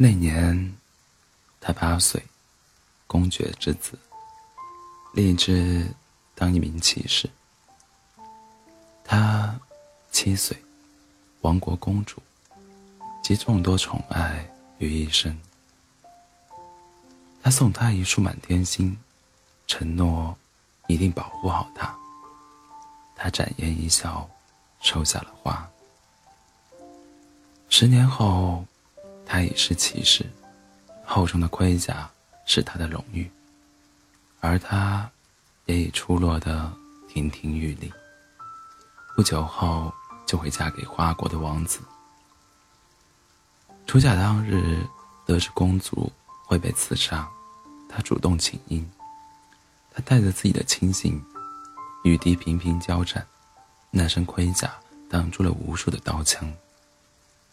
那年，他八岁，公爵之子，立志当一名骑士。他七岁，王国公主，集众多宠爱于一身。他送她一束满天星，承诺一定保护好她。他展颜一笑，收下了花。十年后。他已是骑士，厚重的盔甲是他的荣誉，而他也已出落得亭亭玉立。不久后就会嫁给花国的王子。出嫁当日，得知公主会被刺杀，他主动请缨。他带着自己的亲信，与敌频频交战，那身盔甲挡住了无数的刀枪。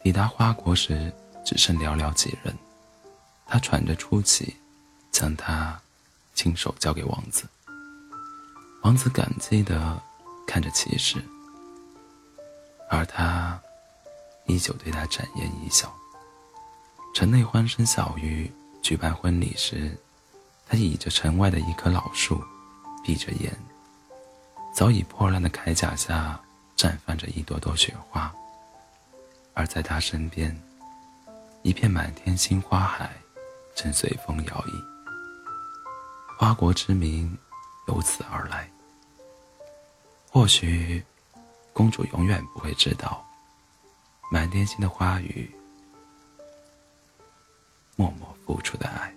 抵达花国时。只剩寥寥几人，他喘着粗气，将她亲手交给王子。王子感激地看着骑士，而他依旧对他展颜一笑。城内欢声笑语，举办婚礼时，他倚着城外的一棵老树，闭着眼。早已破烂的铠甲下绽放着一朵朵雪花，而在他身边。一片满天星花海，正随风摇曳。花国之名由此而来。或许，公主永远不会知道，满天星的花语，默默付出的爱。